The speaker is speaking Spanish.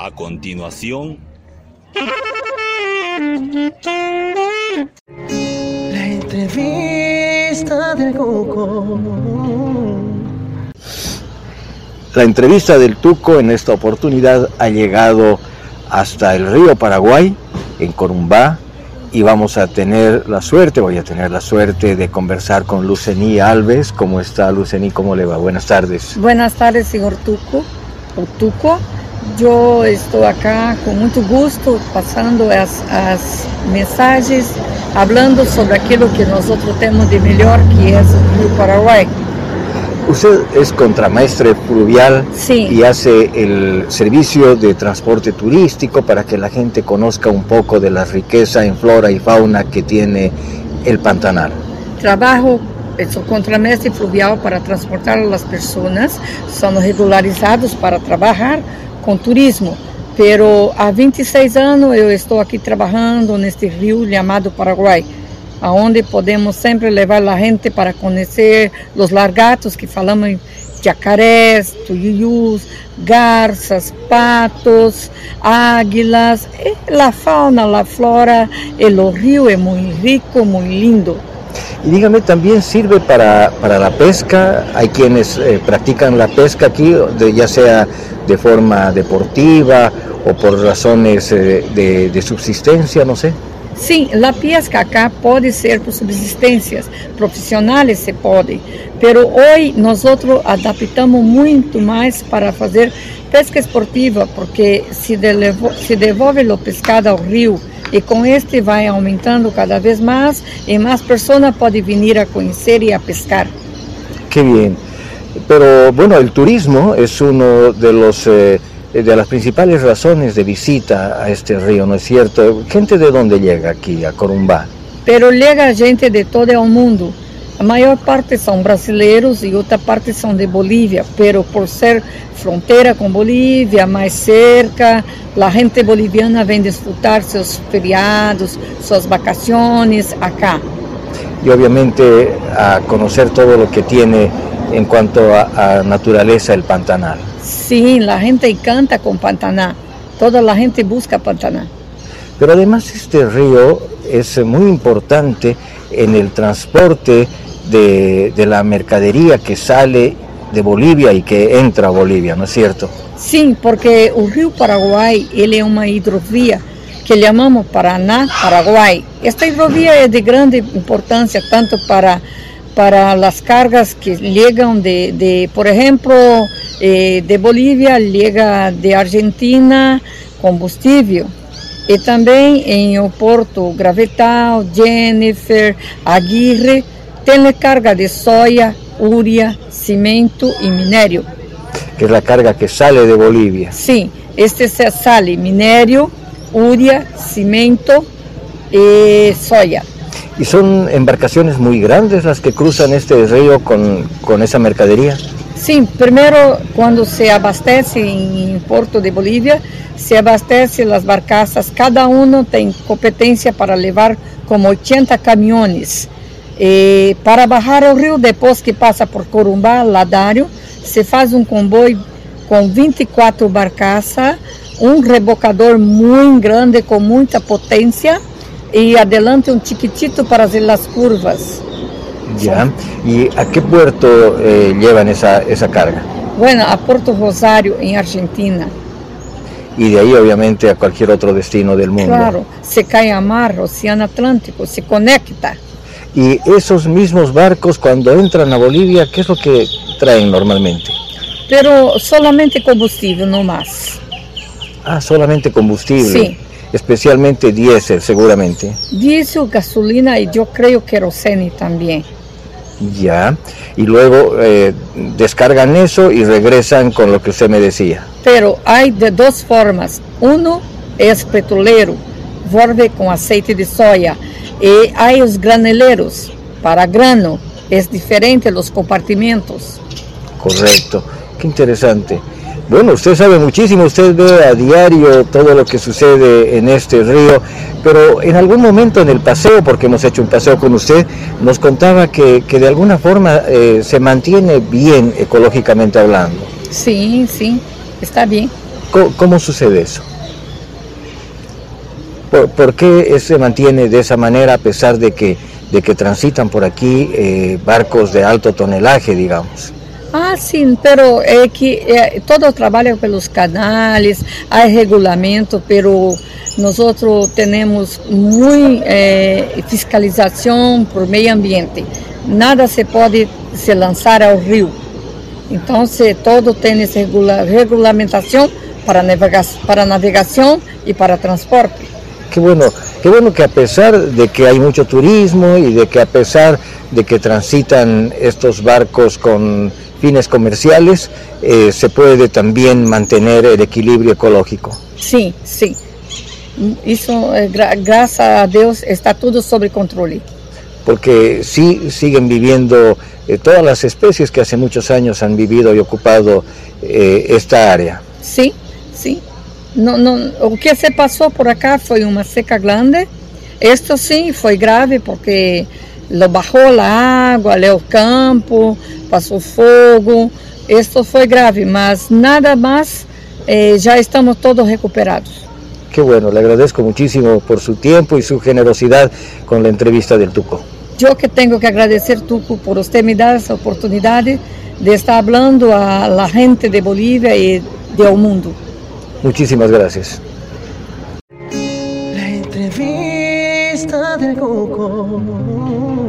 A continuación, La entrevista del Cuco. La entrevista del Tuco en esta oportunidad ha llegado hasta el río Paraguay, en Corumbá, y vamos a tener la suerte, voy a tener la suerte de conversar con Lucení Alves. ¿Cómo está Lucení? ¿Cómo le va? Buenas tardes. Buenas tardes, señor Tuco, o Tuco. Eu estou acá com muito gosto, passando as, as mensagens, falando sobre aquilo que nós temos de melhor, que é o Rio Paraguai. Usted es contramaestre fluvial Sí. y hace el servicio de transporte turístico para que la gente conozca un poco de la riqueza en flora y fauna que tiene el Pantanal. Trabalho, eu sou contramestre fluvial para transportar as pessoas, são regularizados para trabalhar com turismo. Pero há 26 anos eu estou aqui trabalhando neste rio chamado Paraguai, aonde podemos sempre levar a gente para conhecer os largatos que falamos jacarés, tuyuyus, garças, patos, águilas, e a fauna, a flora, e o rio é muito rico, muito lindo. Y dígame, ¿también sirve para, para la pesca? Hay quienes eh, practican la pesca aquí, de- ya sea de forma deportiva o por razones eh, de, de subsistencia, no sé. Sim, a pesca acá pode ser por subsistências profissionais, se pode, pero hoje nós outros adaptamos muito mais para fazer pesca esportiva, porque se, se devolve o pescado ao rio e com este vai aumentando cada vez mais e mais pessoas podem vir a conhecer e a pescar. Qué bien. Pero bueno, el turismo es uno de los eh, de las principales razones de visita a este río, ¿no es cierto? Gente de dónde llega aquí a Corumbá. Pero chega gente de todo o mundo. A maior parte são brasileiros e outra parte são de Bolívia, pero por ser fronteira com Bolívia, mais cerca, a gente boliviana vem desfrutar seus feriados, suas vacaciones acá. Y obviamente a conocer todo lo que tiene en cuanto a, a naturaleza el Pantanal. Sim, a gente encanta com Pantaná. Toda a gente busca Pantaná. Pero además este río es muy importante en el transporte de, de la mercadería que sale de Bolivia y que entra a Bolivia, ¿no es cierto? Sim, porque o Rio Paraguai ele é uma hidrovia que chamamos Paraná-Paraguai. Esta hidrovia é de grande importância tanto para para as cargas que chegam de, de por exemplo, eh, de Bolívia, chega de Argentina combustível. E também em o Porto Gravetal, Jennifer, Aguirre, tem carga de soja, uria, cimento e minério. Que es la carga que sale de Bolivia. Sim, este se sale minério, uria, cimento e soja. ¿Y son embarcaciones muy grandes las que cruzan este río con, con esa mercadería? Sim, primeiro quando se abastece em Porto de Bolívia, se abastece as barcaças, cada um tem competência para levar como 80 caminhões. E para barrar o rio, depois que passa por Corumbá, Ladário, se faz um comboio com 24 barcaças, um rebocador muito grande com muita potência e adelante um chiquitito para fazer as curvas. Ya. ¿Y a qué puerto eh, llevan esa, esa carga? Bueno, a Porto Rosário, em Argentina. Y de ahí obviamente a cualquier otro destino del mundo. Claro, se cai a mar, Oceano Atlântico, se conecta. Y esos mismos barcos cuando entran a Bolivia, ¿qué es lo que traen normalmente? Pero solamente combustível, no más. Ah, solamente combustible. Sí. Especialmente diésel, seguramente. Diesel, gasolina y yo creo querosene también. Ya. Y luego eh, descargan eso y regresan con lo que usted me decía. Pero hay de dos formas. Uno es petrolero, volve com aceite de soja. E hay os graneleiros, para grano. Es diferente los compartimentos. Correcto. Qué interesante. Bueno, usted sabe muchísimo, usted ve a diario todo lo que sucede en este río, pero en algún momento en el paseo, porque hemos hecho un paseo con usted, nos contaba que, que de alguna forma eh, se mantiene bien ecológicamente hablando. Sim, sim, está bem. ¿Cómo, cómo sucede eso? ¿Por, por qué se mantiene de esa manera a pesar de que, de que transitan por aquí eh, barcos de alto tonelaje, digamos? Ah, sim, pero é que é, todo trabalho pelos canais, há regulamento, pero nós temos muito é, fiscalização por meio ambiente. Nada se pode se lançar ao rio. Então, se todo tem essa regula regulamentação para, navega para navegação e para transporte. Qué bueno, qué bueno que a pesar de que hay mucho turismo y de que a pesar de que transitan estos barcos con fines comerciales, eh, se puede también mantener el equilibrio ecológico. Sí, sí. Eso, eh, gra gracias a Dios, está todo sobre control. Porque sí siguen viviendo eh, todas las especies que hace muchos años han vivido y ocupado esta área. Sí, sí. Não, não, o que se passou por acá foi uma seca grande. Isto sim foi grave porque lo bajou a água, o campo, passou fogo. Isto foi grave, mas nada mais, eh, já estamos todos recuperados. Qué bueno, le agradezco muchísimo por su tiempo y su generosidad con la entrevista del Tuco. Eu que tenho que agradecer, Tuco, por você me dar essa oportunidade de estar falando a la gente de Bolívia e do mundo. Muchísimas gracias. La entrevista del Cuco.